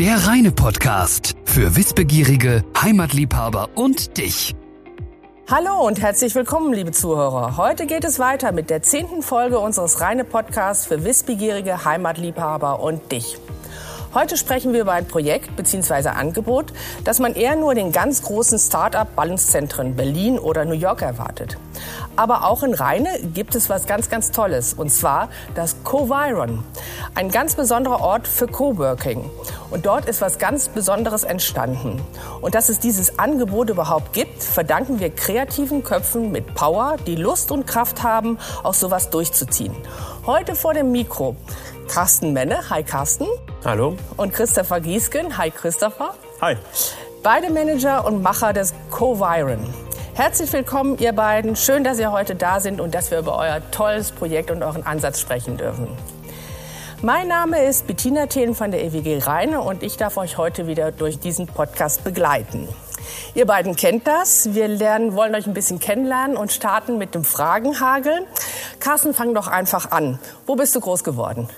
Der reine Podcast für Wissbegierige, Heimatliebhaber und dich. Hallo und herzlich willkommen, liebe Zuhörer. Heute geht es weiter mit der zehnten Folge unseres reine Podcasts für Wissbegierige, Heimatliebhaber und dich. Heute sprechen wir über ein Projekt bzw. Angebot, das man eher nur den ganz großen Start-up-Ballungszentren Berlin oder New York erwartet. Aber auch in Rheine gibt es was ganz, ganz Tolles. Und zwar das Coviron. Ein ganz besonderer Ort für Coworking. Und dort ist was ganz Besonderes entstanden. Und dass es dieses Angebot überhaupt gibt, verdanken wir kreativen Köpfen mit Power, die Lust und Kraft haben, auch sowas durchzuziehen. Heute vor dem Mikro Carsten Menne. Hi Carsten. Hallo. Und Christopher Giesken. Hi Christopher. Hi. Beide Manager und Macher des Coviron. Herzlich willkommen, ihr beiden. Schön, dass ihr heute da sind und dass wir über euer tolles Projekt und euren Ansatz sprechen dürfen. Mein Name ist Bettina Thelen von der EWG Rheine und ich darf euch heute wieder durch diesen Podcast begleiten. Ihr beiden kennt das. Wir lernen, wollen euch ein bisschen kennenlernen und starten mit dem Fragenhagel. Carsten, fang doch einfach an. Wo bist du groß geworden?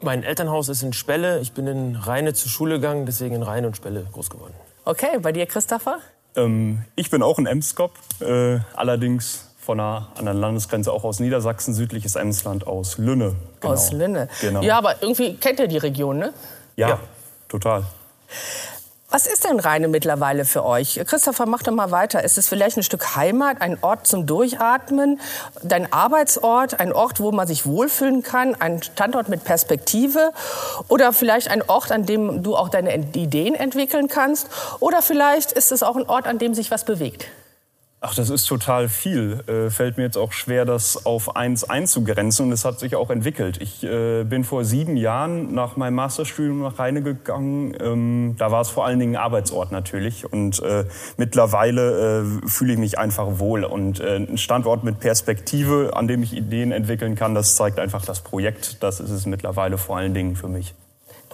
Mein Elternhaus ist in Spelle. Ich bin in Rheine zur Schule gegangen, deswegen in Rheine und Spelle groß geworden. Okay, bei dir, Christopher? Ähm, ich bin auch ein Emskop, äh, allerdings von einer anderen Landesgrenze, auch aus Niedersachsen, südliches Emsland, aus Lünne. Genau. Aus Lünne. Genau. Ja, aber irgendwie kennt ihr die Region, ne? Ja, ja. total. Was ist denn Rheine mittlerweile für euch? Christopher, mach doch mal weiter. Ist es vielleicht ein Stück Heimat, ein Ort zum Durchatmen, dein Arbeitsort, ein Ort, wo man sich wohlfühlen kann, ein Standort mit Perspektive oder vielleicht ein Ort, an dem du auch deine Ideen entwickeln kannst oder vielleicht ist es auch ein Ort, an dem sich was bewegt? Ach, das ist total viel. Äh, fällt mir jetzt auch schwer, das auf eins einzugrenzen. Und es hat sich auch entwickelt. Ich äh, bin vor sieben Jahren nach meinem Masterstudium nach Rheine gegangen. Ähm, da war es vor allen Dingen Arbeitsort natürlich. Und äh, mittlerweile äh, fühle ich mich einfach wohl. Und äh, ein Standort mit Perspektive, an dem ich Ideen entwickeln kann, das zeigt einfach das Projekt. Das ist es mittlerweile vor allen Dingen für mich.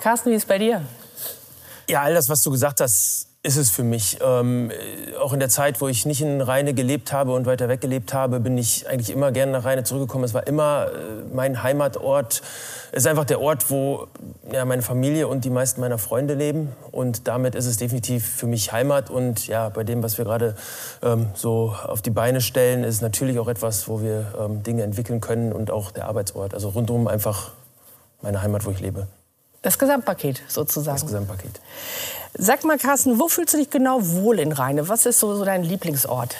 Carsten, wie ist es bei dir? Ja, all das, was du gesagt hast, ist es für mich. Ähm, auch in der Zeit, wo ich nicht in Rheine gelebt habe und weiter weg gelebt habe, bin ich eigentlich immer gerne nach Rheine zurückgekommen. Es war immer äh, mein Heimatort. Es ist einfach der Ort, wo ja, meine Familie und die meisten meiner Freunde leben. Und damit ist es definitiv für mich Heimat. Und ja, bei dem, was wir gerade ähm, so auf die Beine stellen, ist es natürlich auch etwas, wo wir ähm, Dinge entwickeln können und auch der Arbeitsort. Also rundum einfach meine Heimat, wo ich lebe. Das Gesamtpaket sozusagen. Das Gesamtpaket. Sag mal, Carsten, wo fühlst du dich genau wohl in Rheine? Was ist so, so dein Lieblingsort?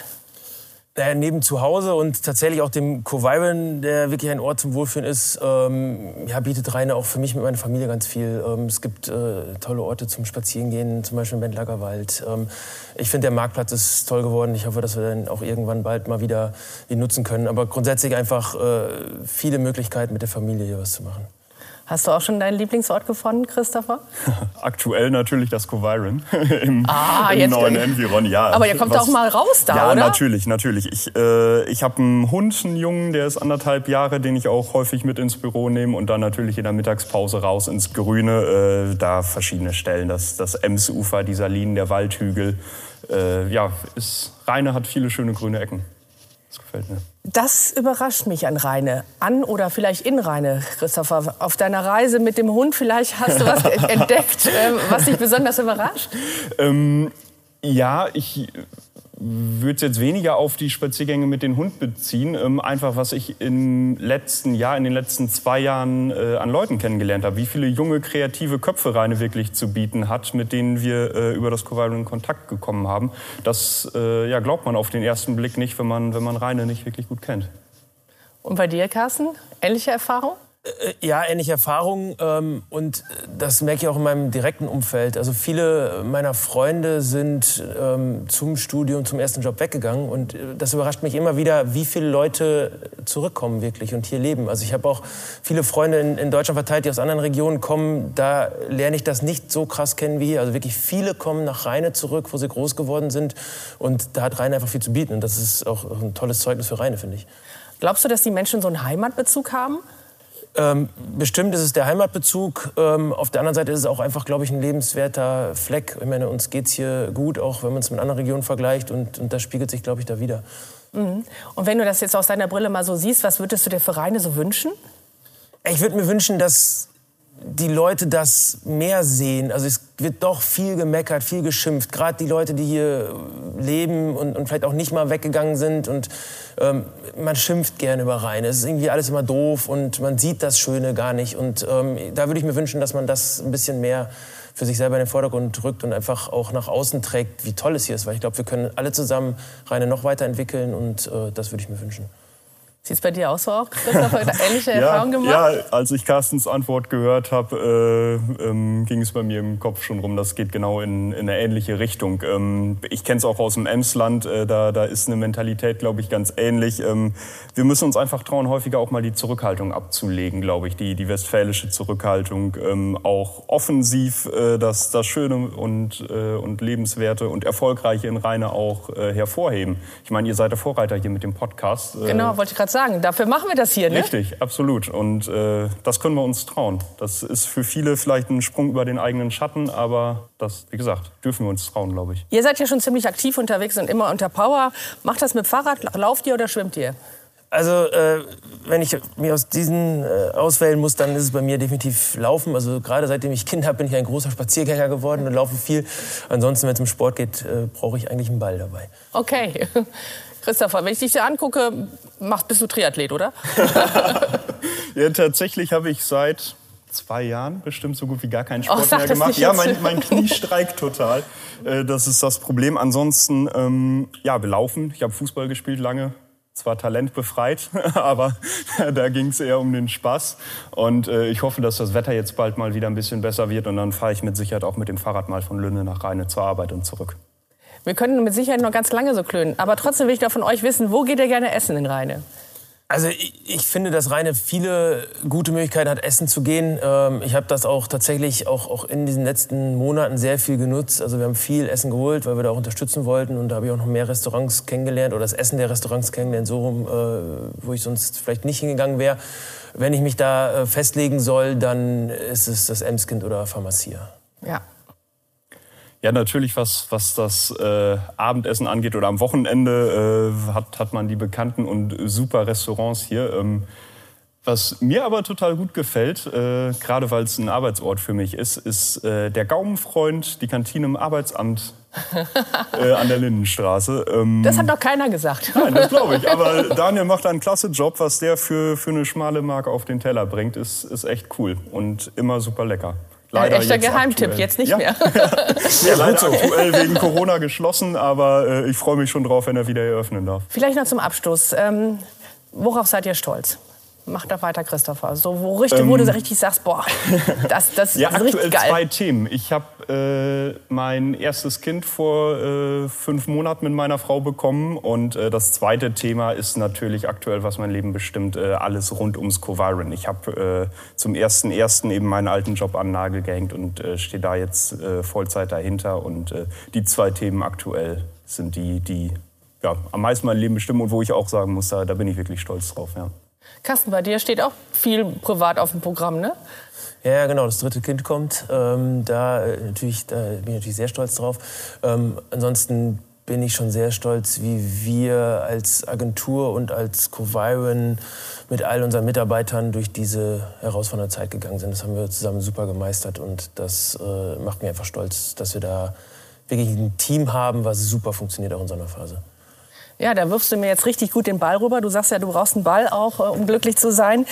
Äh, neben zu Hause und tatsächlich auch dem Coviron, der wirklich ein Ort zum Wohlfühlen ist, ähm, ja, bietet Rheine auch für mich mit meiner Familie ganz viel. Ähm, es gibt äh, tolle Orte zum Spazierengehen, zum Beispiel im Bentlager Wald. Ähm, ich finde, der Marktplatz ist toll geworden. Ich hoffe, dass wir dann auch irgendwann bald mal wieder ihn nutzen können. Aber grundsätzlich einfach äh, viele Möglichkeiten, mit der Familie hier was zu machen. Hast du auch schon deinen Lieblingsort gefunden, Christopher? Aktuell natürlich das Coviron im, ah, im neuen Environ. Ja, Aber ihr kommt was, auch mal raus da, ja, oder? Ja, natürlich, natürlich. Ich, äh, ich habe einen Hund, einen Jungen, der ist anderthalb Jahre, den ich auch häufig mit ins Büro nehme und dann natürlich in der Mittagspause raus ins Grüne. Äh, da verschiedene Stellen, das, das Emsufer, die Salinen, der Waldhügel. Äh, ja, ist, Rheine hat viele schöne grüne Ecken. Das gefällt mir. Das überrascht mich an Rheine. An oder vielleicht in Rheine, Christopher. Auf deiner Reise mit dem Hund, vielleicht hast du was entdeckt, äh, was dich besonders überrascht? Ähm, ja, ich würde es jetzt weniger auf die Spaziergänge mit dem Hund beziehen. Ähm, einfach, was ich im letzten Jahr, in den letzten zwei Jahren äh, an Leuten kennengelernt habe. Wie viele junge, kreative Köpfe Rheine wirklich zu bieten hat, mit denen wir äh, über das Chorale in Kontakt gekommen haben. Das äh, ja, glaubt man auf den ersten Blick nicht, wenn man, wenn man Rheine nicht wirklich gut kennt. Und bei dir, Carsten? Ähnliche Erfahrung? Äh, ja, ähnliche Erfahrungen ähm, und das merke ich auch in meinem direkten Umfeld. Also viele meiner Freunde sind ähm, zum Studium, zum ersten Job weggegangen und äh, das überrascht mich immer wieder, wie viele Leute zurückkommen wirklich und hier leben. Also ich habe auch viele Freunde in, in, Deutschland verteilt, die aus anderen Regionen kommen. Da lerne ich das nicht so krass kennen wie hier. Also wirklich viele kommen nach Rheine zurück, wo sie groß geworden sind und da hat Rheine einfach viel zu bieten und das ist auch ein tolles Zeugnis für Rheine, finde ich. Glaubst du, dass die Menschen so einen Heimatbezug haben? Ähm, bestimmt ist es der Heimatbezug. Ähm, auf der anderen Seite ist es auch einfach, glaube ich, ein lebenswerter Fleck. Ich meine, uns geht es hier gut, auch wenn man es mit anderen Regionen vergleicht. Und, und das spiegelt sich, glaube ich, da wieder. Mhm. Und wenn du das jetzt aus deiner Brille mal so siehst, was würdest du dir für Rheine so wünschen? Ich würde mir wünschen, dass die Leute das mehr sehen. Also es wird doch viel gemeckert, viel geschimpft. Gerade die Leute, die hier leben und, und vielleicht auch nicht mal weggegangen sind. Und ähm, man schimpft gerne über Rheine. Es ist irgendwie alles immer doof und man sieht das Schöne gar nicht. Und ähm, da würde ich mir wünschen, dass man das ein bisschen mehr für sich selber in den Vordergrund rückt und einfach auch nach außen trägt, wie toll es hier ist. Weil ich glaube, wir können alle zusammen Rheine noch weiterentwickeln und äh, das würde ich mir wünschen. Sieht es bei dir auch so aus, Christopher? Ähnliche ja, Erfahrungen gemacht? Ja, als ich Carstens Antwort gehört habe, äh, ähm, ging es bei mir im Kopf schon rum, das geht genau in, in eine ähnliche Richtung. Ähm, ich kenne es auch aus dem Emsland, äh, da, da ist eine Mentalität, glaube ich, ganz ähnlich. Ähm, wir müssen uns einfach trauen, häufiger auch mal die Zurückhaltung abzulegen, glaube ich, die, die westfälische Zurückhaltung. Ähm, auch offensiv äh, das, das Schöne und, äh, und Lebenswerte und Erfolgreiche in Rheine auch äh, hervorheben. Ich meine, ihr seid der Vorreiter hier mit dem Podcast. Äh, genau, wollte ich gerade sagen sagen. Dafür machen wir das hier, ne? Richtig, absolut. Und äh, das können wir uns trauen. Das ist für viele vielleicht ein Sprung über den eigenen Schatten, aber das, wie gesagt, dürfen wir uns trauen, glaube ich. Ihr seid ja schon ziemlich aktiv unterwegs und immer unter Power. Macht das mit Fahrrad? Lauft ihr oder schwimmt ihr? Also, äh, wenn ich mir aus diesen äh, auswählen muss, dann ist es bei mir definitiv Laufen. Also, gerade seitdem ich Kind habe, bin ich ein großer Spaziergänger geworden und laufe viel. Ansonsten, wenn es um Sport geht, äh, brauche ich eigentlich einen Ball dabei. Okay. Christopher, wenn ich dich so angucke, machst, bist du Triathlet, oder? ja, tatsächlich habe ich seit zwei Jahren bestimmt so gut wie gar keinen oh, Sport oh, mehr gemacht. Ja, mein, mein, Knie streikt total. Äh, das ist das Problem. Ansonsten, ähm, ja, wir laufen. Ich habe Fußball gespielt lange. Zwar talentbefreit, aber da ging es eher um den Spaß. Und äh, ich hoffe, dass das Wetter jetzt bald mal wieder ein bisschen besser wird. Und dann fahre ich mit Sicherheit auch mit dem Fahrrad mal von Lünne nach Rheine zur Arbeit und zurück. Wir können mit Sicherheit noch ganz lange so klönen. Aber trotzdem will ich doch von euch wissen, wo geht ihr gerne essen in Rheine? Also ich, ich, finde, dass Rheine viele gute Möglichkeiten hat, essen zu gehen. Ähm, ich habe das auch tatsächlich auch, auch in diesen letzten Monaten sehr viel genutzt. Also wir haben viel Essen geholt, weil wir da auch unterstützen wollten. Und da habe ich auch noch mehr Restaurants kennengelernt oder das Essen der Restaurants kennengelernt, so rum, äh, wo ich sonst vielleicht nicht hingegangen wäre. Wenn ich mich da äh, festlegen soll, dann ist es das Emskind oder Pharmacia. Ja, ja, natürlich, was, was das äh, Abendessen angeht oder am Wochenende äh, hat, hat man die bekannten und super Restaurants hier. Ähm, was mir aber total gut gefällt, äh, gerade weil es ein Arbeitsort für mich ist, ist äh, der Gaumenfreund, die Kantine im Arbeitsamt äh, an der Lindenstraße. Ähm, das hat noch keiner gesagt. Nein, das glaube ich. Aber Daniel macht einen klasse Job. Was der für, für eine schmale Marke auf den Teller bringt, ist, ist echt cool und immer super lecker. Leider echter Geheimtipp, aktuell. jetzt nicht ja. mehr. ja, leider aktuell wegen Corona geschlossen, aber äh, ich freue mich schon drauf, wenn er wieder eröffnen darf. Vielleicht noch zum Abschluss. Ähm, worauf seid ihr stolz? Mach da weiter, Christopher. So, wo, richtig, ähm, wo du ähm. richtig sagst, boah, das, das ja, ist richtig geil. zwei Themen. Ich habe äh, mein erstes Kind vor äh, fünf Monaten mit meiner Frau bekommen. Und äh, das zweite Thema ist natürlich aktuell, was mein Leben bestimmt, äh, alles rund ums Coviron. Ich habe äh, zum ersten ersten eben meinen alten Job an den Nagel gehängt und äh, stehe da jetzt Vollzeit dahinter. Und die zwei Themen aktuell sind die, die ja, am meisten mein Leben bestimmen und wo ich auch sagen muss, da, da bin ich wirklich stolz drauf. Ja. Carsten, bei dir steht auch viel privat auf dem Programm, ne? Ja, genau, das dritte Kind kommt. Ähm, da, äh, natürlich, da bin ich natürlich sehr stolz drauf. Ähm, ansonsten bin ich schon sehr stolz, wie wir als Agentur und als Coviron mit all unseren Mitarbeitern durch diese herausfordernde Zeit gegangen sind. Das haben wir zusammen super gemeistert und das äh, macht mich einfach stolz, dass wir da wirklich ein Team haben, was super funktioniert auch in so einer Phase. Ja, da wirfst du mir jetzt richtig gut den Ball rüber. Du sagst ja, du brauchst einen Ball auch, äh, um glücklich zu sein.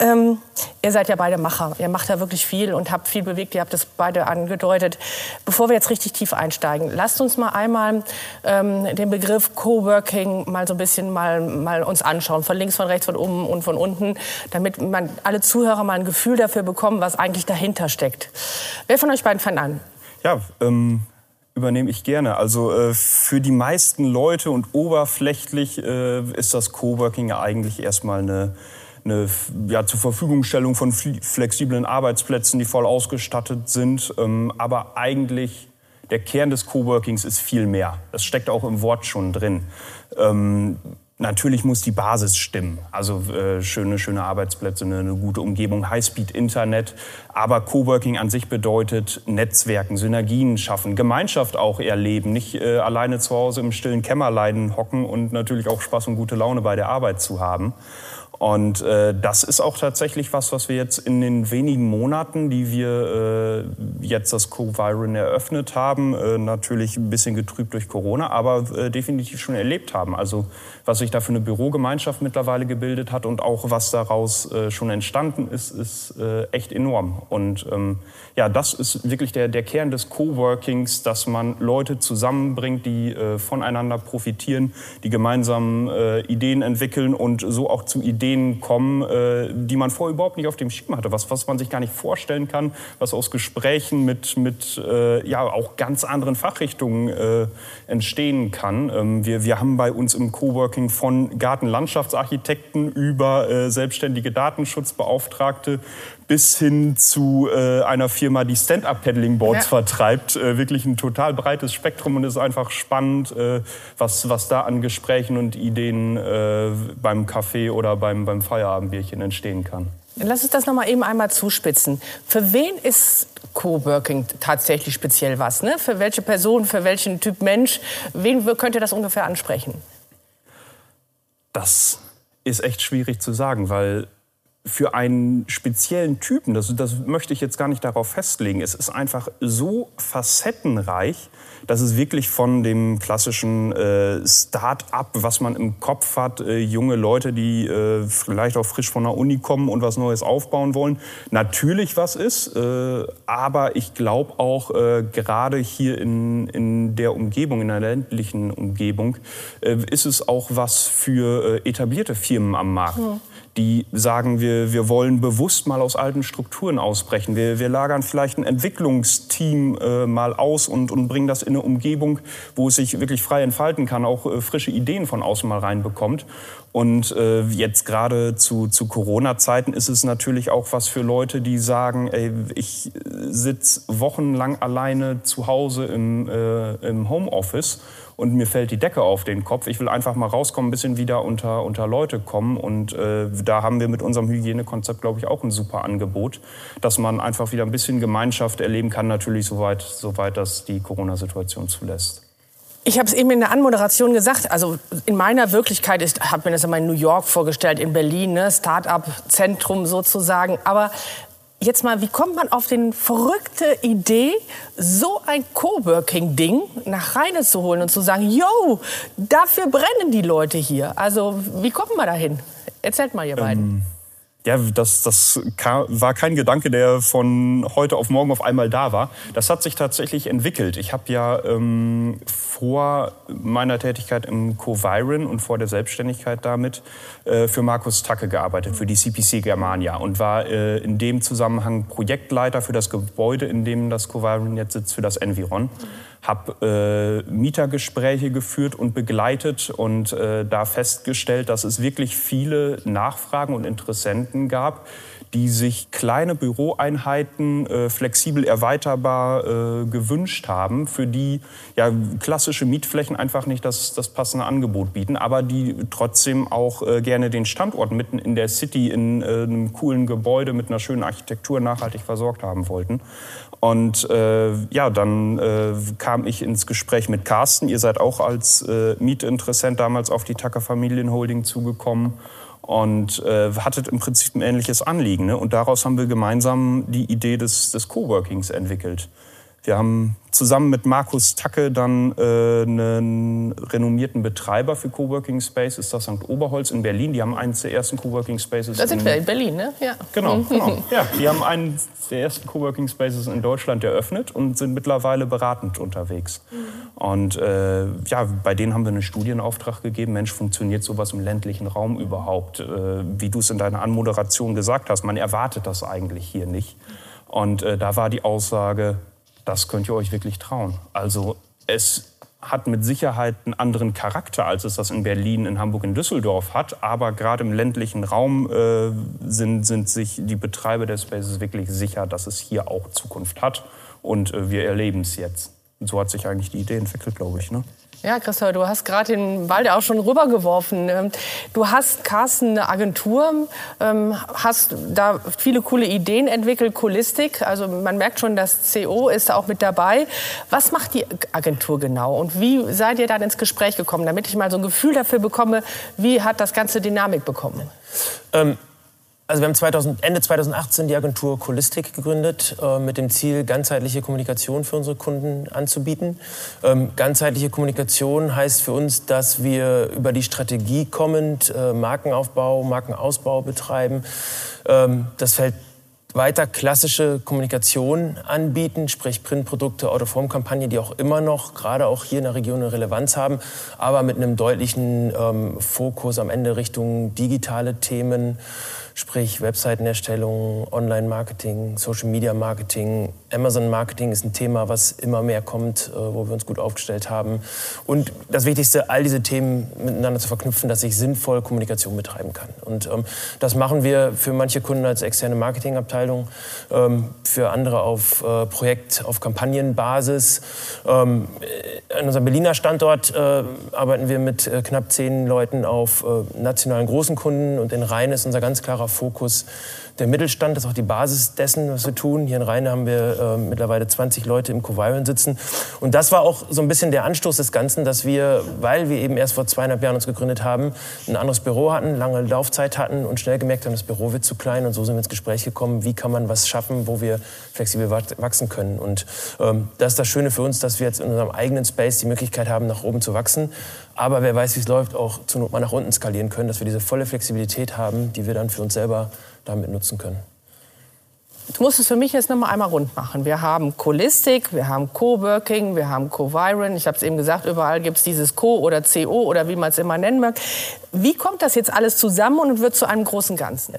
Ähm, ihr seid ja beide Macher. Ihr macht ja wirklich viel und habt viel bewegt. Ihr habt es beide angedeutet. Bevor wir jetzt richtig tief einsteigen, lasst uns mal einmal ähm, den Begriff Coworking mal so ein bisschen mal, mal uns anschauen. Von links, von rechts, von oben und von unten. Damit man alle Zuhörer mal ein Gefühl dafür bekommen, was eigentlich dahinter steckt. Wer von euch beiden fängt an? Ja, ähm, übernehme ich gerne. Also äh, für die meisten Leute und oberflächlich äh, ist das Coworking ja eigentlich erstmal eine, eine ja, zur Verfügungstellung von flexiblen Arbeitsplätzen, die voll ausgestattet sind. Ähm, aber eigentlich der Kern des Coworkings ist viel mehr. Das steckt auch im Wort schon drin. Ähm, Natürlich muss die Basis stimmen. Also äh, schöne, schöne Arbeitsplätze, eine, eine gute Umgebung, Highspeed-Internet. Aber Coworking an sich bedeutet Netzwerken, Synergien schaffen, Gemeinschaft auch erleben. Nicht äh, alleine zu Hause im stillen Kämmerlein hocken und natürlich auch Spaß und gute Laune bei der Arbeit zu haben. Und äh, das ist auch tatsächlich was, was wir jetzt in den wenigen Monaten, die wir äh, jetzt das Co-Viren eröffnet haben, äh, natürlich ein bisschen getrübt durch Corona, aber äh, definitiv schon erlebt haben. Also was sich da für eine Bürogemeinschaft mittlerweile gebildet hat und auch was daraus äh, schon entstanden ist, ist äh, echt enorm. Und ähm, ja, das ist wirklich der, der Kern des Coworkings, dass man Leute zusammenbringt, die voneinander profitieren, die gemeinsam Ideen entwickeln und so auch zu Ideen kommen, äh, die man vorher überhaupt nicht auf dem Schirm hatte, was, was man sich gar nicht vorstellen kann, was aus Gesprächen mit, mit äh, ja, auch ganz anderen Fachrichtungen äh, entstehen kann. Ähm, wir, wir haben bei uns im Coworking von Gartenlandschaftsarchitekten über äh, selbstständige Datenschutzbeauftragte bis hin zu äh, einer Firma, die Stand-Up-Paddling-Boards ja. vertreibt. Äh, wirklich ein total breites Spektrum und es ist einfach spannend, äh, was, was da an Gesprächen und Ideen äh, beim Kaffee oder beim, beim Feierabendbierchen entstehen kann. Lass uns das noch mal eben einmal zuspitzen. Für wen ist Coworking tatsächlich speziell was? Ne? Für welche Person, für welchen Typ Mensch? Wen könnte das ungefähr ansprechen? Das ist echt schwierig zu sagen, weil für einen speziellen Typen, das, das möchte ich jetzt gar nicht darauf festlegen, es ist einfach so facettenreich, dass es wirklich von dem klassischen äh, Start-up, was man im Kopf hat, äh, junge Leute, die äh, vielleicht auch frisch von der Uni kommen und was Neues aufbauen wollen, natürlich was ist. Äh, aber ich glaube auch äh, gerade hier in, in der Umgebung, in der ländlichen Umgebung, äh, ist es auch was für etablierte Firmen am Markt. Ja die sagen, wir, wir wollen bewusst mal aus alten Strukturen ausbrechen. Wir, wir lagern vielleicht ein Entwicklungsteam äh, mal aus und, und bringen das in eine Umgebung, wo es sich wirklich frei entfalten kann, auch äh, frische Ideen von außen mal reinbekommt. Und äh, jetzt gerade zu, zu Corona-Zeiten ist es natürlich auch was für Leute, die sagen, ey, ich sitze wochenlang alleine zu Hause im, äh, im Homeoffice und mir fällt die Decke auf den Kopf. Ich will einfach mal rauskommen, ein bisschen wieder unter, unter Leute kommen. Und äh, da haben wir mit unserem Hygienekonzept, glaube ich, auch ein super Angebot, dass man einfach wieder ein bisschen Gemeinschaft erleben kann, natürlich soweit, soweit das die Corona-Situation zulässt. Ich habe es eben in der Anmoderation gesagt. Also in meiner Wirklichkeit ist, habe mir das immer in New York vorgestellt, in Berlin, ne, Start-up-Zentrum sozusagen. Aber jetzt mal, wie kommt man auf den verrückte Idee, so ein Coworking-Ding nach Rheine zu holen und zu sagen, yo, dafür brennen die Leute hier. Also wie kommt man dahin? Erzählt mal, ihr beiden. Ja, das, das war kein Gedanke, der von heute auf morgen auf einmal da war. Das hat sich tatsächlich entwickelt. Ich habe ja ähm, vor meiner Tätigkeit im Coviron und vor der Selbstständigkeit damit äh, für Markus Tacke gearbeitet, für die CPC Germania und war äh, in dem Zusammenhang Projektleiter für das Gebäude, in dem das Coviron jetzt sitzt, für das Environ habe äh, Mietergespräche geführt und begleitet und äh, da festgestellt, dass es wirklich viele Nachfragen und Interessenten gab, die sich kleine Büroeinheiten äh, flexibel erweiterbar äh, gewünscht haben, für die ja, klassische Mietflächen einfach nicht das, das passende Angebot bieten, aber die trotzdem auch äh, gerne den Standort mitten in der City in äh, einem coolen Gebäude mit einer schönen Architektur nachhaltig versorgt haben wollten. Und äh, ja, dann äh, kam ich ins Gespräch mit Carsten. Ihr seid auch als äh, Mietinteressent damals auf die Tucker Familienholding zugekommen und äh, hattet im Prinzip ein ähnliches Anliegen. Ne? Und daraus haben wir gemeinsam die Idee des, des Coworkings entwickelt. Wir haben zusammen mit Markus Tacke dann äh, einen renommierten Betreiber für Coworking Space, ist das St. Oberholz in Berlin. Die haben eines der ersten Coworking Spaces. Da sind wir in Berlin, ne? Ja. Genau, genau. Ja, die haben einen der ersten Coworking Spaces in Deutschland eröffnet und sind mittlerweile beratend unterwegs. Und äh, ja, bei denen haben wir einen Studienauftrag gegeben. Mensch, funktioniert sowas im ländlichen Raum überhaupt? Äh, wie du es in deiner Anmoderation gesagt hast, man erwartet das eigentlich hier nicht. Und äh, da war die Aussage, das könnt ihr euch wirklich trauen. Also es hat mit Sicherheit einen anderen Charakter, als es das in Berlin, in Hamburg, in Düsseldorf hat. Aber gerade im ländlichen Raum äh, sind, sind sich die Betreiber der Spaces wirklich sicher, dass es hier auch Zukunft hat. Und äh, wir erleben es jetzt. Und so hat sich eigentlich die Idee entwickelt, glaube ich. Ne? Ja, Christoph, du hast gerade den Ball auch schon rübergeworfen. Ähm, du hast, Carsten, eine Agentur, ähm, hast da viele coole Ideen entwickelt, Kulistik. Also man merkt schon, das CO ist da auch mit dabei. Was macht die Agentur genau und wie seid ihr dann ins Gespräch gekommen, damit ich mal so ein Gefühl dafür bekomme, wie hat das Ganze Dynamik bekommen? Ähm also wir haben 2000, Ende 2018 die Agentur Colistic gegründet, äh, mit dem Ziel, ganzheitliche Kommunikation für unsere Kunden anzubieten. Ähm, ganzheitliche Kommunikation heißt für uns, dass wir über die Strategie kommend äh, Markenaufbau, Markenausbau betreiben. Ähm, das fällt weiter klassische Kommunikation anbieten, sprich Printprodukte, Autoformkampagne, die auch immer noch, gerade auch hier in der Region, eine Relevanz haben, aber mit einem deutlichen ähm, Fokus am Ende Richtung digitale Themen sprich Webseitenerstellung, Online-Marketing, Social-Media-Marketing, Amazon-Marketing ist ein Thema, was immer mehr kommt, äh, wo wir uns gut aufgestellt haben. Und das Wichtigste, all diese Themen miteinander zu verknüpfen, dass ich sinnvoll Kommunikation betreiben kann. Und ähm, das machen wir für manche Kunden als externe Marketingabteilung, ähm, für andere auf äh, Projekt-, auf Kampagnenbasis. Ähm, an unserem Berliner Standort äh, arbeiten wir mit äh, knapp zehn Leuten auf äh, nationalen großen Kunden und in Rhein ist unser ganz klarer Fokus der Mittelstand. Ist auch die Basis dessen, was wir tun. Hier in Rheine haben wir äh, mittlerweile 20 Leute im Coviron sitzen. Und das war auch so ein bisschen der Anstoß des Ganzen, dass wir, weil wir eben erst vor zweieinhalb Jahren uns gegründet haben, ein anderes Büro hatten, lange Laufzeit hatten und schnell gemerkt haben, das Büro wird zu klein. Und so sind wir ins Gespräch gekommen, wie kann man was schaffen, wo wir flexibel wachsen können. Und ähm, das ist das Schöne für uns, dass wir jetzt in unserem eigenen Space die Möglichkeit haben, nach oben zu wachsen aber wer weiß, wie es läuft, auch zur Not mal nach unten skalieren können, dass wir diese volle Flexibilität haben, die wir dann für uns selber damit nutzen können. Du musst es für mich jetzt noch mal einmal rund machen. Wir haben Colistic, wir haben Coworking, wir haben Coviron. Ich habe es eben gesagt, überall gibt es dieses Co oder CO oder wie man es immer nennen mag. Wie kommt das jetzt alles zusammen und wird zu einem großen Ganzen?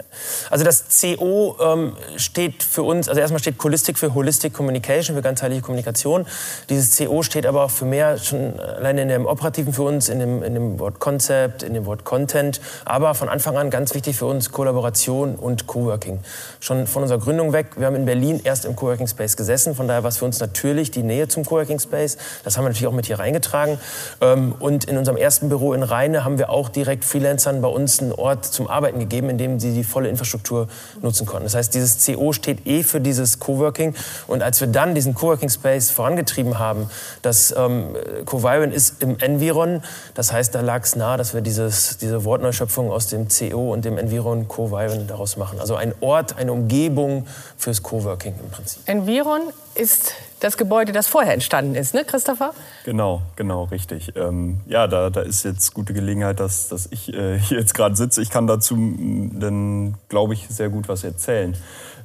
Also das CO ähm, steht für uns, also erstmal steht Holistic für Holistic Communication, für ganzheitliche Kommunikation. Dieses CO steht aber auch für mehr, schon alleine in dem Operativen für uns, in dem, in dem Wort Concept, in dem Wort Content, aber von Anfang an ganz wichtig für uns Kollaboration und Coworking. Schon von unserer Gründung weg, wir haben in Berlin erst im Coworking Space gesessen, von daher war es für uns natürlich die Nähe zum Coworking Space. Das haben wir natürlich auch mit hier reingetragen. Ähm, und in unserem ersten Büro in Rheine haben wir auch direkt Freelancern bei uns einen Ort zum Arbeiten gegeben, in dem sie die volle Infrastruktur nutzen konnten. Das heißt, dieses CO steht eh für dieses Coworking. Und als wir dann diesen Coworking Space vorangetrieben haben, das ähm, Coviron ist im Environ, das heißt, da lag es nahe, dass wir dieses, diese Wortneuschöpfung aus dem CO und dem Environ Coviron daraus machen. Also ein Ort, eine Umgebung fürs Coworking im Prinzip. Environ ist das Gebäude, das vorher entstanden ist, ne, Christopher? Genau, genau, richtig. Ähm, ja, da, da ist jetzt gute Gelegenheit, dass, dass ich äh, hier jetzt gerade sitze. Ich kann dazu dann, glaube ich, sehr gut was erzählen.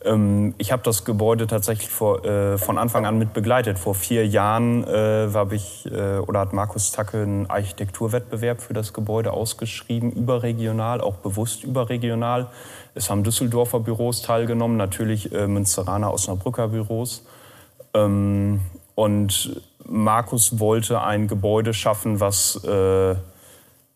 Ähm, ich habe das Gebäude tatsächlich vor, äh, von Anfang an mit begleitet. Vor vier Jahren äh, habe ich äh, oder hat Markus Tacke einen Architekturwettbewerb für das Gebäude ausgeschrieben, überregional, auch bewusst überregional. Es haben Düsseldorfer Büros teilgenommen, natürlich äh, Münsteraner Osnabrücker Büros. Ähm, und Markus wollte ein Gebäude schaffen, was äh,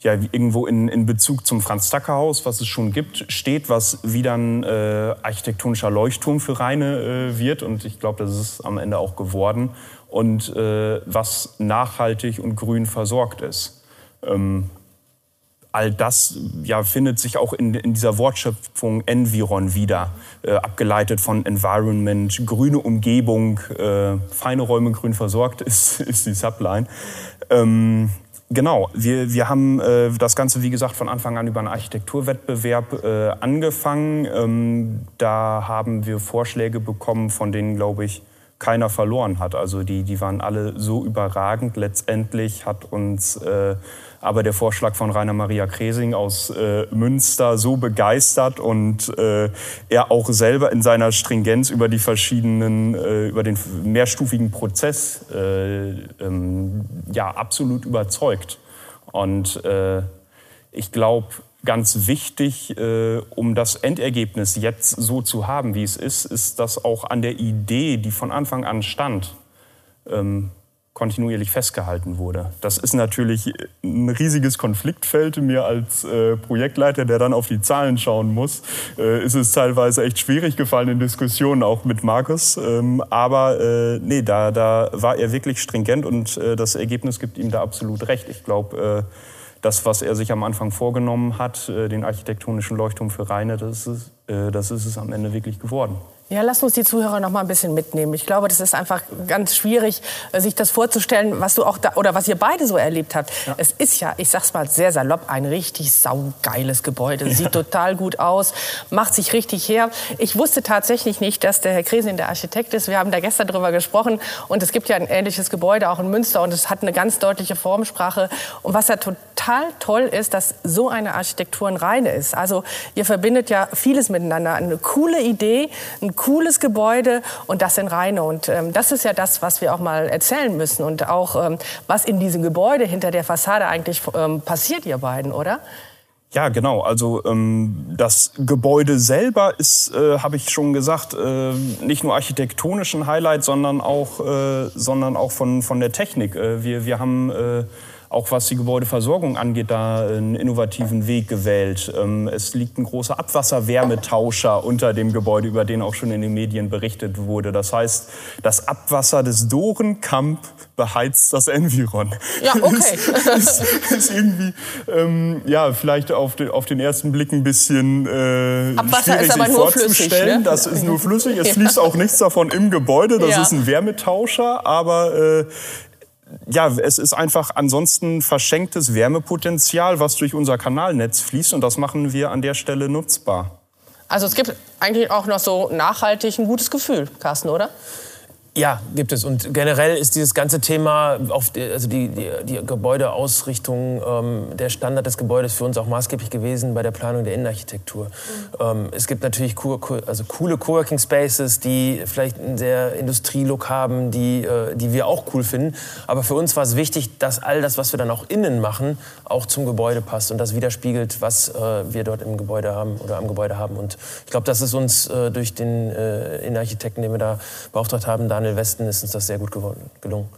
ja irgendwo in, in Bezug zum Franz-Tacker-Haus, was es schon gibt, steht, was wieder ein äh, architektonischer Leuchtturm für Rheine äh, wird. Und ich glaube, das ist am Ende auch geworden. Und äh, was nachhaltig und grün versorgt ist. Ähm, all das ja, findet sich auch in, in dieser Wortschöpfung Environ wieder, äh, abgeleitet von Environment, grüne Umgebung, äh, feine Räume grün versorgt ist, ist die Subline. Ähm, genau, wir, wir haben äh, das Ganze, wie gesagt, von Anfang an über einen Architekturwettbewerb äh, angefangen. Ähm, da haben wir Vorschläge bekommen, von denen, glaube ich, keiner verloren hat. Also die, die waren alle so überragend. Letztendlich hat uns äh, aber der Vorschlag von Rainer Maria Kresing aus äh, Münster so begeistert und äh, er auch selber in seiner Stringenz über die verschiedenen, äh, über den mehrstufigen Prozess äh, ähm, ja absolut überzeugt. Und äh, ich glaube, ganz wichtig, äh, um das Endergebnis jetzt so zu haben, wie es ist, ist, dass auch an der Idee, die von Anfang an stand, ähm, kontinuierlich festgehalten wurde. Das ist natürlich ein riesiges Konfliktfeld. Mir als äh, Projektleiter, der dann auf die Zahlen schauen muss, äh, ist es teilweise echt schwierig gefallen in Diskussionen, auch mit Markus. Ähm, aber äh, nee, da, da war er wirklich stringent und äh, das Ergebnis gibt ihm da absolut recht. Ich glaube, äh, das, was er sich am Anfang vorgenommen hat, äh, den architektonischen Leuchtturm für Rheine, das ist, das ist es am Ende wirklich geworden. Ja, lass uns die Zuhörer noch mal ein bisschen mitnehmen. Ich glaube, das ist einfach ganz schwierig, äh, sich das vorzustellen, was du auch da, oder was ihr beide so erlebt habt. Ja. Es ist ja, ich sag's mal sehr salopp, ein richtig saugeiles Gebäude. Sieht ja. total gut aus, macht sich richtig her. Ich wusste tatsächlich nicht, dass der Herr Kresin der Architekt ist. Wir haben da gestern drüber gesprochen und es gibt ja ein ähnliches Gebäude auch in Münster und es hat eine ganz deutliche Formsprache. Und was ja total toll ist, dass so eine Architektur ein Reine ist. Also ihr verbindet ja vieles miteinander. Eine coole Idee, ein cooles Gebäude und das in Rheine. Und ähm, das ist ja das, was wir auch mal erzählen müssen und auch, ähm, was in diesem Gebäude hinter der Fassade eigentlich ähm, passiert, ihr beiden, oder? Ja, genau. Also ähm, das Gebäude selber ist, äh, habe ich schon gesagt, äh, nicht nur architektonisch ein Highlight, sondern auch, äh, sondern auch von, von der Technik. Äh, wir, wir haben äh, auch was die Gebäudeversorgung angeht, da einen innovativen Weg gewählt. Ähm, es liegt ein großer Abwasserwärmetauscher unter dem Gebäude, über den auch schon in den Medien berichtet wurde. Das heißt, das Abwasser des Dorenkamp beheizt das Environ. Ja, okay. ist, ist, irgendwie, ähm, ja, vielleicht auf den, auf den ersten Blick ein bisschen äh, Abwasser schwierig ist aber sich nur vorzustellen. flüssig, ne? Das ist nur flüssig. Es fließt auch nichts davon im Gebäude. Das Ja. ist ein Wärmetauscher, aber äh, ja, es ist einfach ansonsten verschenktes Wärmepotenzial, was durch unser Kanalnetz fließt und das machen wir an der Stelle nutzbar. Also es gibt eigentlich auch noch so nachhaltig ein gutes Gefühl, Carsten, oder? Ja, gibt es. Und generell ist dieses ganze Thema, auf die, also die, die, die Gebäudeausrichtung, ähm, der Standard des Gebäudes für uns auch maßgeblich gewesen bei der Planung der Innenarchitektur. Ähm, es gibt natürlich co also coole Coworking Spaces, die vielleicht einen sehr Industrielook haben, die, äh, die wir auch cool finden. Aber für uns war es wichtig, dass all das, was wir dann auch innen machen, auch zum Gebäude passt und das widerspiegelt, was äh, wir dort im Gebäude haben oder am Gebäude haben. Und ich glaube, das ist uns äh, durch den äh, Innenarchitekten, den wir da beauftragt haben, Daniel Westen, ist uns das sehr gut gelungen.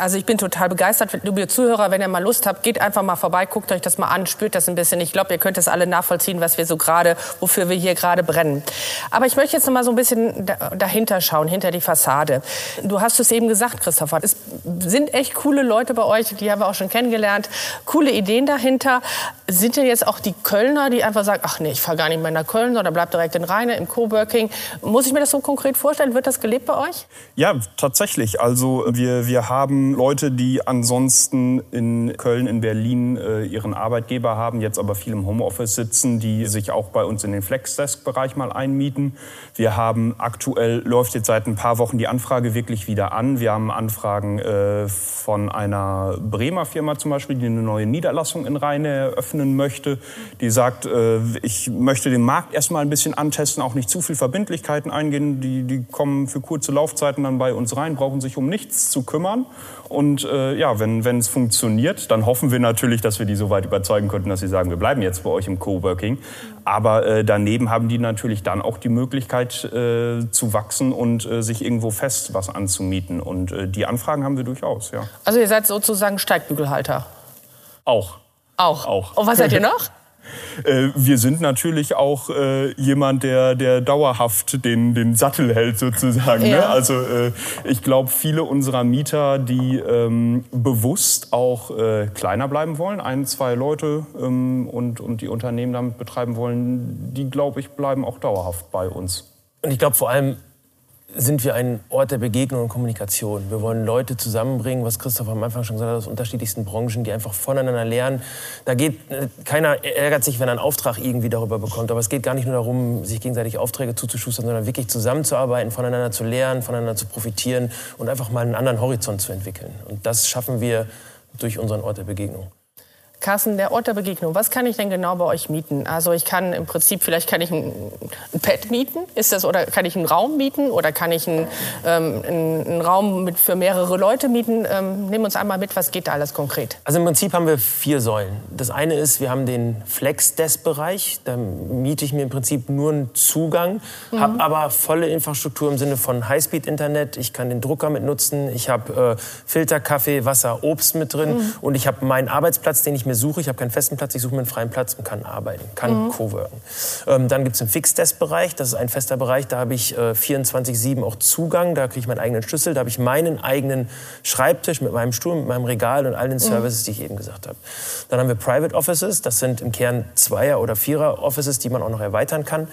Also ich bin total begeistert. Liebe Zuhörer, wenn ihr mal Lust habt, geht einfach mal vorbei, guckt euch das mal an, spürt das ein bisschen. Ich glaube, ihr könnt es alle nachvollziehen, was wir so gerade, wofür wir hier gerade brennen. Aber ich möchte jetzt noch mal so ein bisschen da, dahinter schauen, hinter die Fassade. Du hast es eben gesagt, Christopher. Es sind echt coole Leute bei euch, die haben wir auch schon kennengelernt. Coole Ideen dahinter. Sind denn jetzt auch die Kölner, die einfach sagen, ach nee, ich fahre gar nicht mehr nach Köln, sondern bleib direkt in Rheine im Coworking. Muss ich mir das so konkret vorstellen? Wird das gelebt bei euch? Ja, tatsächlich. Also wir, wir haben Leute, die ansonsten in Köln, in Berlin äh, ihren Arbeitgeber haben, jetzt aber viel im Homeoffice sitzen, die sich auch bei uns in den Flexdesk-Bereich mal einmieten. Wir haben aktuell, läuft jetzt seit ein paar Wochen die Anfrage wirklich wieder an. Wir haben Anfragen äh, von einer Bremer Firma zum Beispiel, die eine neue Niederlassung in Rheine eröffnen möchte. Die sagt, äh, ich möchte den Markt erstmal ein bisschen antesten, auch nicht zu viel Verbindlichkeiten eingehen. Die, die kommen für kurze Laufzeiten dann bei uns rein, brauchen sich um nichts zu kümmern. Und äh, ja, wenn, wenn es funktioniert, dann hoffen wir natürlich, dass wir die so weit überzeugen könnten, dass sie sagen, wir bleiben jetzt bei euch im Coworking. Aber äh, daneben haben die natürlich dann auch die Möglichkeit äh, zu wachsen und äh, sich irgendwo fest was anzumieten. Und äh, die Anfragen haben wir durchaus, ja. Also ihr seid sozusagen Steigbügelhalter. Auch. Auch. Auch. Und was seid ihr noch? Äh, wir sind natürlich auch äh, jemand, der, der dauerhaft den, den Sattel hält sozusagen. Ja. Ne? Also äh, ich glaube, viele unserer Mieter, die ähm, bewusst auch äh, kleiner bleiben wollen, ein, zwei Leute ähm, und, und die Unternehmen damit betreiben wollen, die, glaube ich, bleiben auch dauerhaft bei uns. Und ich glaube vor allem sind wir ein Ort der Begegnung und Kommunikation. Wir wollen Leute zusammenbringen, was Christoph am Anfang schon gesagt hat, aus unterschiedlichsten Branchen, die einfach voneinander lernen. Da geht keiner ärgert sich, wenn er einen Auftrag irgendwie darüber bekommt. Aber es geht gar nicht nur darum, sich gegenseitig Aufträge zuzuschustern, sondern wirklich zusammenzuarbeiten, voneinander zu lernen, voneinander zu profitieren und einfach mal einen anderen Horizont zu entwickeln. Und das schaffen wir durch unseren Ort der Begegnung. Carsten, der Ort der Begegnung, was kann ich denn genau bei euch mieten? Also ich kann im Prinzip, vielleicht kann ich ein, ein Pad mieten, ist das, oder kann ich einen Raum mieten oder kann ich einen, ähm, einen, Raum mit, für mehrere Leute mieten? Ähm, nimm uns einmal mit, was geht da alles konkret? Also im Prinzip haben wir vier Säulen. Das eine ist, wir haben den Flex-Desk-Bereich. Da miete ich mir im Prinzip nur einen Zugang, mhm. habe aber volle Infrastruktur im Sinne von Highspeed-Internet. Ich kann den Drucker mit nutzen, ich habe äh, Filter, Kaffee, Wasser, Obst mit drin mhm. und ich habe meinen Arbeitsplatz, den ich mir suche. Ich habe keinen festen Platz, ich suche mir einen freien Platz und kann arbeiten, kann mhm. co-worken. Ähm, dann gibt es einen Fixed-Desk-Bereich, das ist ein fester Bereich, da habe ich äh, 24-7 auch Zugang, da kriege ich meinen eigenen Schlüssel, da habe ich meinen eigenen Schreibtisch mit meinem Stuhl, mit meinem Regal und all den mhm. Services, die ich eben gesagt habe. Dann haben wir Private Offices, das sind im Kern Zweier- oder Vierer-Offices, die man auch noch erweitern kann,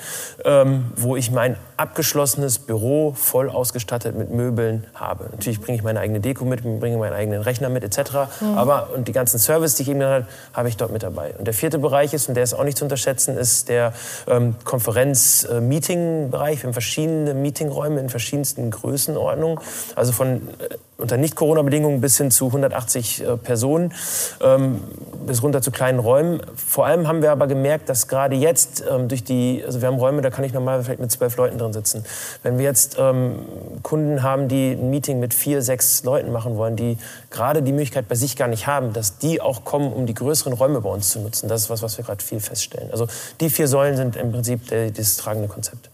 ähm, wo ich mein abgeschlossenes Büro voll ausgestattet mit Möbeln habe. Natürlich bringe ich meine eigene Deko mit, bringe meinen eigenen Rechner mit etc. Mhm. Aber und die ganzen Services, die ich eben genannt habe, ich dort mit dabei. Und der vierte Bereich ist, und der ist auch nicht zu unterschätzen, ist der ähm, Konferenz-Meeting-Bereich. Wir haben verschiedene Meetingräume in verschiedensten Größenordnungen. Also von äh, unter Nicht-Corona-Bedingungen bis hin zu 180 äh, Personen, ähm, bis runter zu kleinen Räumen. Vor allem haben wir aber gemerkt, dass gerade jetzt ähm, durch die, also wir haben Räume, da kann ich normal vielleicht mit zwölf Leuten drin sitzen. Wenn wir jetzt ähm, Kunden haben, die ein Meeting mit vier, sechs Leuten machen wollen, die gerade die Möglichkeit bei sich gar nicht haben, dass die auch kommen, um die größeren Räume bei uns zu nutzen. Das ist was, was wir gerade viel feststellen. Also die vier Säulen sind im Prinzip das tragende Konzept.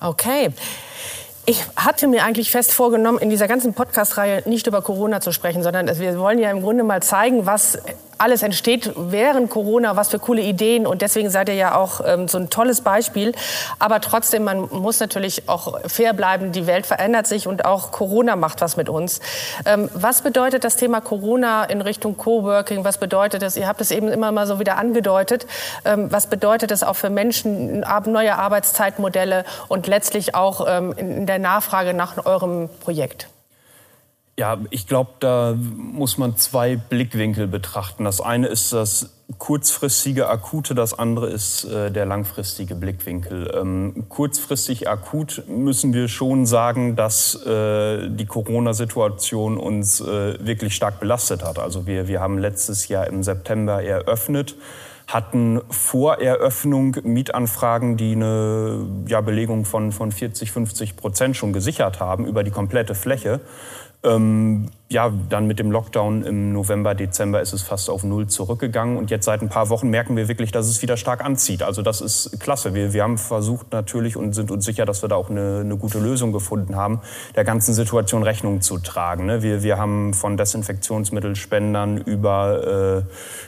Okay. Ich hatte mir eigentlich fest vorgenommen, in dieser ganzen Podcast-Reihe nicht über Corona zu sprechen, sondern wir wollen ja im Grunde mal zeigen, was alles entsteht während Corona, was für coole Ideen. Und deswegen seid ihr ja auch ähm, so ein tolles Beispiel. Aber trotzdem, man muss natürlich auch fair bleiben. Die Welt verändert sich und auch Corona macht was mit uns. Ähm, was bedeutet das Thema Corona in Richtung Coworking? Was bedeutet das? Ihr habt es eben immer mal so wieder angedeutet. Ähm, was bedeutet das auch für Menschen, neue Arbeitszeitmodelle und letztlich auch ähm, in der Nachfrage nach eurem Projekt? Ja, ich glaube, da muss man zwei Blickwinkel betrachten. Das eine ist das kurzfristige Akute, das andere ist äh, der langfristige Blickwinkel. Ähm, kurzfristig akut müssen wir schon sagen, dass äh, die Corona-Situation uns äh, wirklich stark belastet hat. Also wir, wir haben letztes Jahr im September eröffnet hatten vor Eröffnung Mietanfragen, die eine ja, Belegung von, von 40, 50 Prozent schon gesichert haben über die komplette Fläche. Ähm, ja, dann mit dem Lockdown im November, Dezember ist es fast auf Null zurückgegangen. Und jetzt seit ein paar Wochen merken wir wirklich, dass es wieder stark anzieht. Also das ist klasse. Wir, wir haben versucht natürlich und sind uns sicher, dass wir da auch eine, eine gute Lösung gefunden haben, der ganzen Situation Rechnung zu tragen. Ne? Wir, wir haben von Desinfektionsmittelspendern über,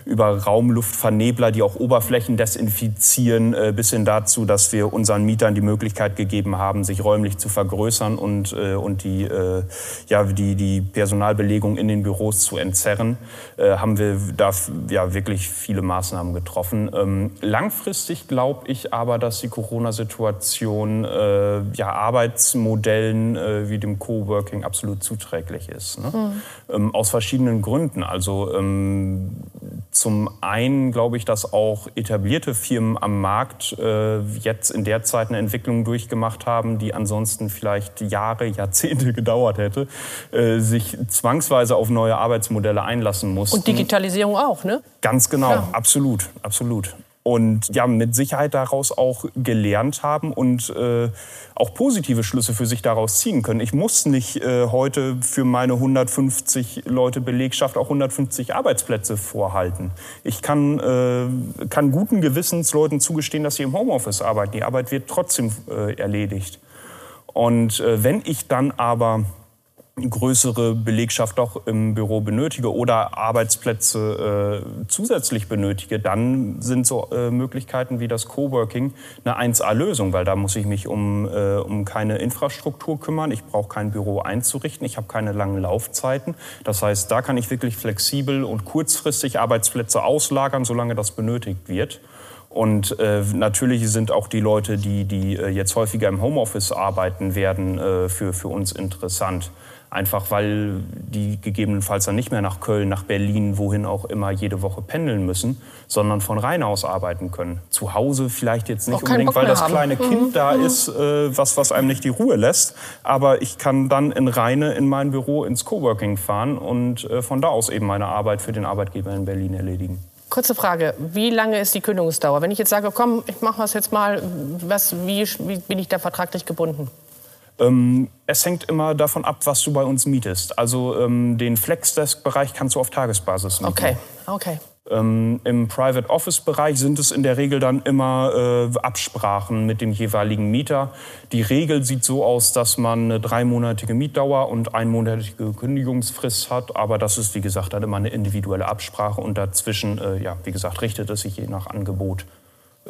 äh, über Raumluftvernebler, die auch Oberflächen desinfizieren, äh, bis hin dazu, dass wir unseren Mietern die Möglichkeit gegeben haben, sich räumlich zu vergrößern und, äh, und die, äh, ja, die, die Personal Personalbelegung in den Büros zu entzerren, äh, haben wir da ja wirklich viele Maßnahmen getroffen. Ähm, langfristig glaube ich aber, dass die Corona-Situation äh, ja, Arbeitsmodellen äh, wie dem Coworking absolut zuträglich ist. Ne? Mhm. Ähm, aus verschiedenen Gründen. Also ähm, zum einen glaube ich, dass auch etablierte Firmen am Markt äh, jetzt in der Zeit eine Entwicklung durchgemacht haben, die ansonsten vielleicht Jahre, Jahrzehnte gedauert hätte, äh, sich zwangsweise auf neue Arbeitsmodelle einlassen mussten. Und Digitalisierung auch, ne? Ganz genau, ja. absolut, absolut und ja, mit Sicherheit daraus auch gelernt haben und äh, auch positive Schlüsse für sich daraus ziehen können. Ich muss nicht äh, heute für meine 150 Leute Belegschaft auch 150 Arbeitsplätze vorhalten. Ich kann, äh, kann guten Gewissens Leuten zugestehen, dass sie im Homeoffice arbeiten. Die Arbeit wird trotzdem äh, erledigt. Und äh, wenn ich dann aber größere Belegschaft doch im Büro benötige oder Arbeitsplätze äh, zusätzlich benötige, dann sind so äh, Möglichkeiten wie das Coworking eine 1A-Lösung, weil da muss ich mich um, äh, um keine Infrastruktur kümmern, ich brauche kein Büro einzurichten, ich habe keine langen Laufzeiten. Das heißt, da kann ich wirklich flexibel und kurzfristig Arbeitsplätze auslagern, solange das benötigt wird. Und äh, natürlich sind auch die Leute, die, die äh, jetzt häufiger im Homeoffice arbeiten werden, äh, für, für uns interessant. Einfach weil die gegebenenfalls dann nicht mehr nach Köln, nach Berlin, wohin auch immer jede Woche pendeln müssen, sondern von Rhein aus arbeiten können. Zu Hause vielleicht jetzt nicht unbedingt, weil das haben. kleine Kind mhm. da mhm. ist, äh, was, was einem nicht die Ruhe lässt. Aber ich kann dann in Rheine in mein Büro ins Coworking fahren und äh, von da aus eben meine Arbeit für den Arbeitgeber in Berlin erledigen. Kurze Frage, wie lange ist die Kündigungsdauer? Wenn ich jetzt sage, komm, ich mache was jetzt mal, was, wie, wie bin ich da vertraglich gebunden? Ähm, es hängt immer davon ab, was du bei uns mietest. Also ähm, den Flexdesk-Bereich kannst du auf Tagesbasis mieten. Okay, okay. Ähm, Im Private Office-Bereich sind es in der Regel dann immer äh, Absprachen mit dem jeweiligen Mieter. Die Regel sieht so aus, dass man eine dreimonatige Mietdauer und einmonatige Kündigungsfrist hat. Aber das ist, wie gesagt, dann immer eine individuelle Absprache. Und dazwischen, äh, ja, wie gesagt, richtet es sich je nach Angebot.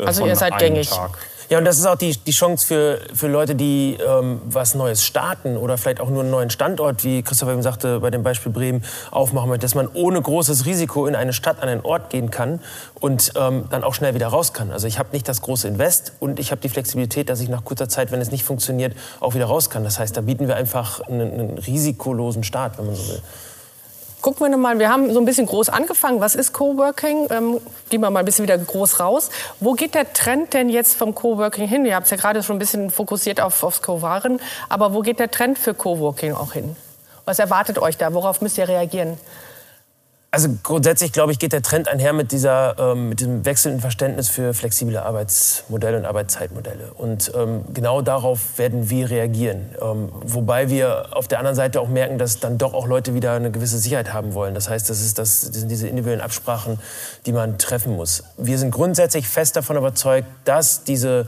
Also ihr seid gängig. Tag. Ja, und das ist auch die, die Chance für, für Leute, die ähm, was Neues starten oder vielleicht auch nur einen neuen Standort, wie Christopher eben sagte, bei dem Beispiel Bremen aufmachen möchte, dass man ohne großes Risiko in eine Stadt, an einen Ort gehen kann und ähm, dann auch schnell wieder raus kann. Also ich habe nicht das große Invest und ich habe die Flexibilität, dass ich nach kurzer Zeit, wenn es nicht funktioniert, auch wieder raus kann. Das heißt, da bieten wir einfach einen, einen risikolosen Start, wenn man so will. Gucken wir mal, wir haben so ein bisschen groß angefangen. Was ist Coworking? Ähm, gehen wir mal ein bisschen wieder groß raus. Wo geht der Trend denn jetzt vom Coworking hin? Ihr habt es ja gerade schon ein bisschen fokussiert auf, aufs Co-Waren. Aber wo geht der Trend für Coworking auch hin? Was erwartet euch da? Worauf müsst ihr reagieren? Also grundsätzlich, glaube ich, geht der Trend einher mit, dieser, ähm, mit diesem wechselnden Verständnis für flexible Arbeitsmodelle und Arbeitszeitmodelle. Und ähm, genau darauf werden wir reagieren. Ähm, wobei wir auf der anderen Seite auch merken, dass dann doch auch Leute wieder eine gewisse Sicherheit haben wollen. Das heißt, das, ist das, das sind diese individuellen Absprachen, die man treffen muss. Wir sind grundsätzlich fest davon überzeugt, dass diese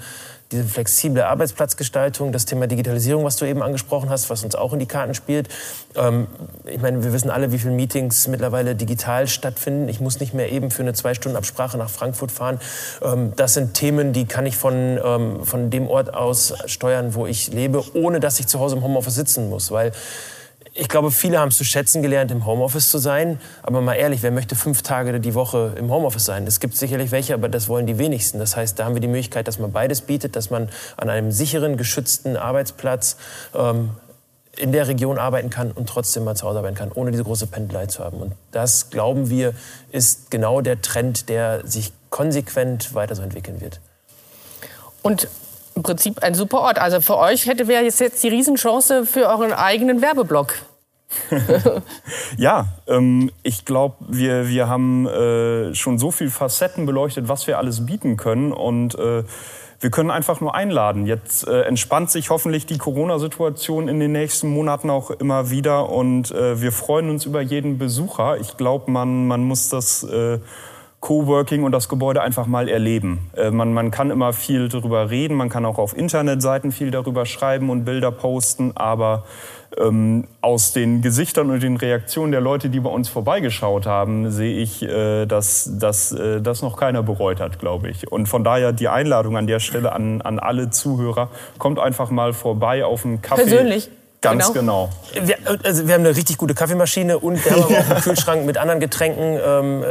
diese flexible Arbeitsplatzgestaltung, das Thema Digitalisierung, was du eben angesprochen hast, was uns auch in die Karten spielt. Ähm, ich meine, wir wissen alle, wie viele Meetings mittlerweile digital stattfinden. Ich muss nicht mehr eben für eine zwei Stunden Absprache nach Frankfurt fahren. Ähm, das sind Themen, die kann ich von, ähm, von dem Ort aus steuern, wo ich lebe, ohne dass ich zu Hause im Homeoffice sitzen muss, weil ich glaube, viele haben es zu schätzen gelernt, im Homeoffice zu sein. Aber mal ehrlich, wer möchte fünf Tage die Woche im Homeoffice sein? Es gibt sicherlich welche, aber das wollen die wenigsten. Das heißt, da haben wir die Möglichkeit, dass man beides bietet, dass man an einem sicheren, geschützten Arbeitsplatz ähm, in der Region arbeiten kann und trotzdem mal zu Hause arbeiten kann, ohne diese große Pendelei zu haben. Und das, glauben wir, ist genau der Trend, der sich konsequent weiter so entwickeln wird. Und im Prinzip ein super Ort. Also für euch hätte wäre jetzt, jetzt die Riesenchance für euren eigenen Werbeblock. ja, ähm, ich glaube, wir, wir haben äh, schon so viele Facetten beleuchtet, was wir alles bieten können. Und äh, wir können einfach nur einladen. Jetzt äh, entspannt sich hoffentlich die Corona-Situation in den nächsten Monaten auch immer wieder. Und äh, wir freuen uns über jeden Besucher. Ich glaube, man, man muss das äh, Coworking und das Gebäude einfach mal erleben. Äh, man, man kann immer viel darüber reden, man kann auch auf Internetseiten viel darüber schreiben und Bilder posten, aber ähm, aus den Gesichtern und den Reaktionen der Leute, die bei uns vorbeigeschaut haben, sehe ich, äh, dass, dass äh, das noch keiner bereut hat, glaube ich. Und von daher die Einladung an der Stelle an, an alle Zuhörer, kommt einfach mal vorbei auf einen Kaffee. Persönlich? Ganz genau. genau. Wir, also wir haben eine richtig gute Kaffeemaschine und wir haben aber auch einen Kühlschrank mit anderen Getränken. Ähm, äh,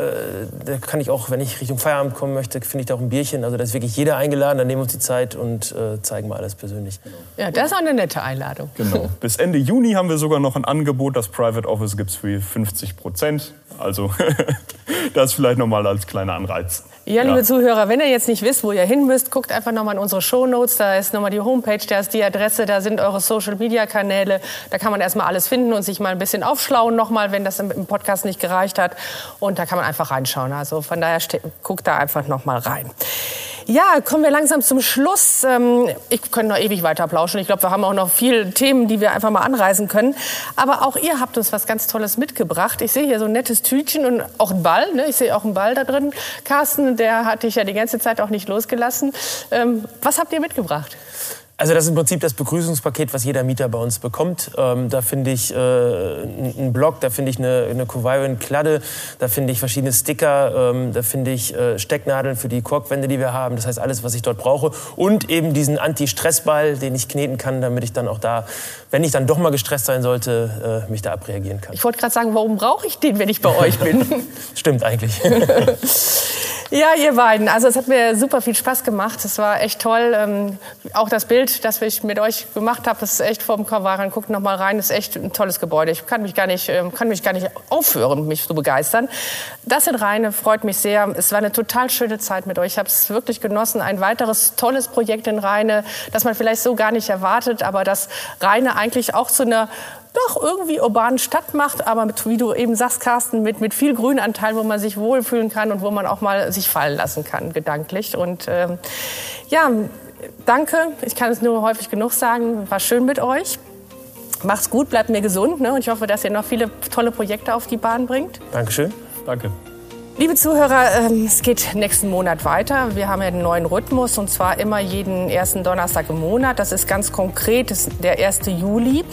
da kann ich auch, wenn ich Richtung Feierabend kommen möchte, finde ich da auch ein Bierchen. Also da ist wirklich jeder eingeladen. Dann nehmen wir uns die Zeit und äh, zeigen mal alles persönlich. Ja, das ist auch eine nette Einladung. Genau. Bis Ende Juni haben wir sogar noch ein Angebot. Das Private Office gibt es für 50 Prozent. Also das vielleicht nochmal als kleiner Anreiz. Ja, liebe ja. Zuhörer, wenn ihr jetzt nicht wisst, wo ihr hin müsst, guckt einfach nochmal in unsere Show Notes. Da ist nochmal die Homepage, da ist die Adresse, da sind eure Social Media Kanäle. Da kann man erstmal alles finden und sich mal ein bisschen aufschlauen nochmal, wenn das im Podcast nicht gereicht hat. Und da kann man einfach reinschauen. Also von daher guckt da einfach nochmal rein. Ja, kommen wir langsam zum Schluss. Ähm, ich könnte noch ewig weiter plauschen. Ich glaube, wir haben auch noch viele Themen, die wir einfach mal anreisen können. Aber auch ihr habt uns was ganz Tolles mitgebracht. Ich sehe hier so ein nettes Tütchen und auch einen Ball. Ne? Ich sehe auch einen Ball da drin. Carsten, der hat dich ja die ganze Zeit auch nicht losgelassen. Ähm, was habt ihr mitgebracht? Also das ist im Prinzip das Begrüßungspaket, was jeder Mieter bei uns bekommt. Ähm, da finde ich äh, einen Blog, da finde ich eine, eine Coviron-Kladde, da finde ich verschiedene Sticker, ähm, da finde ich äh, Stecknadeln für die Korkwände, die wir haben. Das heißt alles, was ich dort brauche. Und eben diesen Anti-Stress-Ball, den ich kneten kann, damit ich dann auch da, wenn ich dann doch mal gestresst sein sollte, äh, mich da abreagieren kann. Ich wollte gerade sagen, warum brauche ich den, wenn ich bei euch bin? Stimmt eigentlich. Ja, ihr beiden. Also es hat mir super viel Spaß gemacht. Es war echt toll. Ähm, auch das Bild, das ich mit euch gemacht habe, ist echt vom Kavaran. Guckt noch mal rein. Das ist echt ein tolles Gebäude. Ich kann mich gar nicht, ähm, kann mich gar nicht aufhören, mich zu begeistern. Das in Rheine freut mich sehr. Es war eine total schöne Zeit mit euch. Ich habe es wirklich genossen. Ein weiteres tolles Projekt in Rheine, das man vielleicht so gar nicht erwartet, aber das Rheine eigentlich auch zu einer doch irgendwie urbanen Stadt macht, aber mit, wie du eben sagst, Carsten, mit, mit viel Grünanteil, wo man sich wohlfühlen kann und wo man auch mal sich fallen lassen kann, gedanklich. Und ähm, ja, danke. Ich kann es nur häufig genug sagen. War schön mit euch. Macht's gut, bleibt mir gesund. Ne? Und ich hoffe, dass ihr noch viele tolle Projekte auf die Bahn bringt. Dankeschön. Danke. Liebe Zuhörer, ähm, es geht nächsten Monat weiter. Wir haben ja einen neuen Rhythmus und zwar immer jeden ersten Donnerstag im Monat. Das ist ganz konkret, das ist der 1. Juli.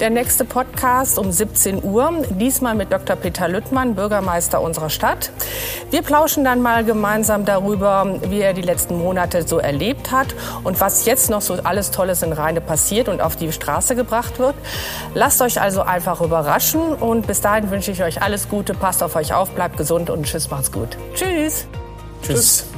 Der nächste Podcast um 17 Uhr, diesmal mit Dr. Peter Lüttmann, Bürgermeister unserer Stadt. Wir plauschen dann mal gemeinsam darüber, wie er die letzten Monate so erlebt hat und was jetzt noch so alles Tolles in Rheine passiert und auf die Straße gebracht wird. Lasst euch also einfach überraschen und bis dahin wünsche ich euch alles Gute, passt auf euch auf, bleibt gesund und tschüss, macht's gut. Tschüss. Tschüss. tschüss.